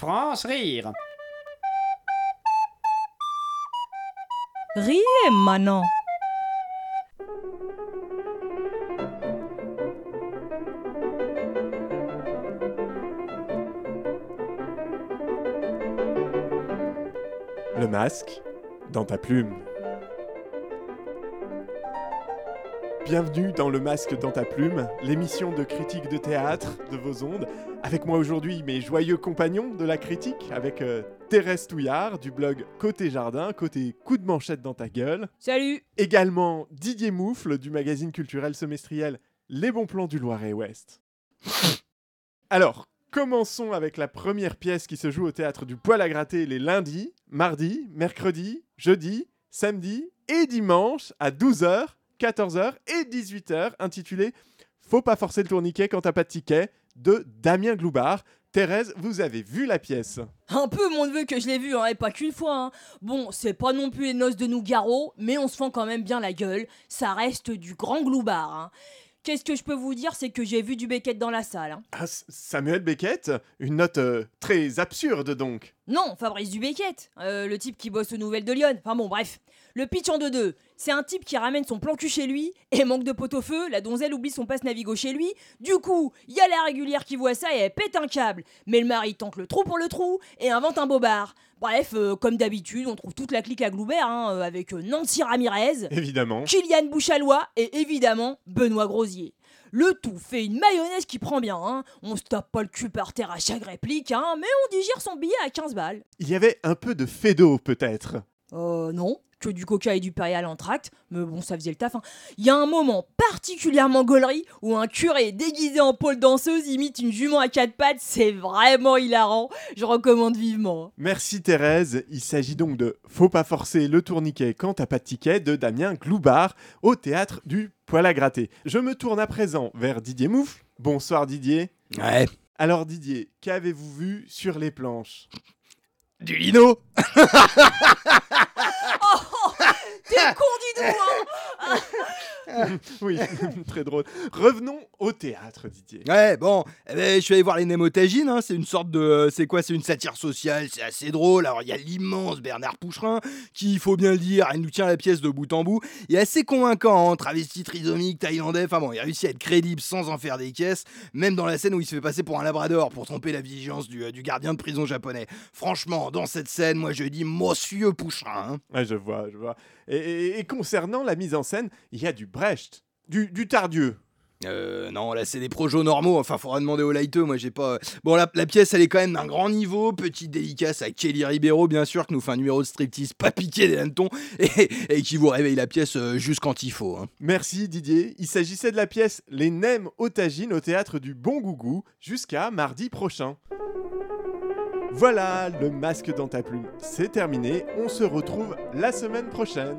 France rire. Riez, Manon. Le masque dans ta plume. Bienvenue dans Le Masque dans ta plume, l'émission de critique de théâtre de vos ondes. Avec moi aujourd'hui mes joyeux compagnons de la critique, avec euh, Thérèse Touillard du blog Côté Jardin, côté coup de manchette dans ta gueule. Salut Également Didier Moufle du magazine culturel semestriel Les bons plans du Loiret-Ouest. Alors, commençons avec la première pièce qui se joue au théâtre du Poil à gratter les lundis, mardis, mercredis, jeudi, samedi et dimanche à 12h, 14h et 18h, intitulée Faut pas forcer le tourniquet quand t'as pas de ticket de Damien Gloubard. Thérèse, vous avez vu la pièce? Un peu mon neveu que je l'ai vu, hein, et pas qu'une fois. hein. Bon, c'est pas non plus les noces de Nougaro, mais on se fend quand même bien la gueule. Ça reste du grand gloubard. hein. Qu'est-ce que je peux vous dire, c'est que j'ai vu du Beckett dans la salle. Ah, Samuel Beckett? Une note euh, très absurde donc. Non, Fabrice Dubeckett, euh, le type qui bosse aux Nouvelles de Lyon. Enfin bon, bref. Le pitch en 2-2, c'est un type qui ramène son plan cul chez lui et manque de pot-au-feu, la donzelle oublie son passe Navigo chez lui. Du coup, il y a la régulière qui voit ça et elle pète un câble. Mais le mari tente le trou pour le trou et invente un bobard. Bref, euh, comme d'habitude, on trouve toute la clique à Gloubert, hein, euh, avec euh, Nancy Ramirez, Évidemment. Kylian Bouchalois et évidemment Benoît Grosier. Le tout fait une mayonnaise qui prend bien, hein. on se tape pas le cul par terre à chaque réplique, hein, mais on digère son billet à 15 balles. Il y avait un peu de fédo peut-être. Euh, non, que du coca et du Périal en tract, mais bon, ça faisait le taf. hein. Il y a un moment particulièrement gaulerie où un curé déguisé en pôle danseuse imite une jument à quatre pattes, c'est vraiment hilarant. Je recommande vivement. Merci Thérèse. Il s'agit donc de Faut pas forcer le tourniquet quand t'as pas de ticket de Damien Gloubard au théâtre du Poil à gratter. Je me tourne à présent vers Didier Moufle. Bonsoir Didier. Ouais. Alors Didier, qu'avez-vous vu sur les planches? Du lino long Oui, très drôle. Revenons au théâtre Didier. Ouais, bon, eh ben, je suis allé voir les Némotagines, hein, c'est une sorte de... C'est quoi? C'est une satire sociale, c'est assez drôle. Alors, il y a l'immense Bernard Poucherin, qui, il faut bien le dire, il nous tient la pièce de bout en bout. Il est assez convaincant, hein, travesti trisomique, thaïlandais, enfin bon, il réussit à être crédible sans en faire des caisses, même dans la scène où il se fait passer pour un labrador pour tromper la vigilance du, euh, du gardien de prison japonais. Franchement, dans cette scène, moi je dis Monsieur Poucherin. hein. Ouais, je vois, je vois. Et, et- et concernant la mise en scène, il y a du Brecht, du, du Tardieu. Euh, non, là c'est des projos normaux, enfin faudra demander au lighteux, moi j'ai pas... Bon la, la pièce elle est quand même d'un grand niveau, petite dédicace à Kelly Ribeiro bien sûr, qui nous fait un numéro de striptease pas piqué des hannetons, et, et qui vous réveille la pièce euh, juste quand il faut. hein. Merci Didier. Il s'agissait de la pièce Les Nems Otagines au théâtre du Bon Gougou jusqu'à mardi prochain. Voilà, le masque dans ta plume, c'est terminé. On se retrouve la semaine prochaine.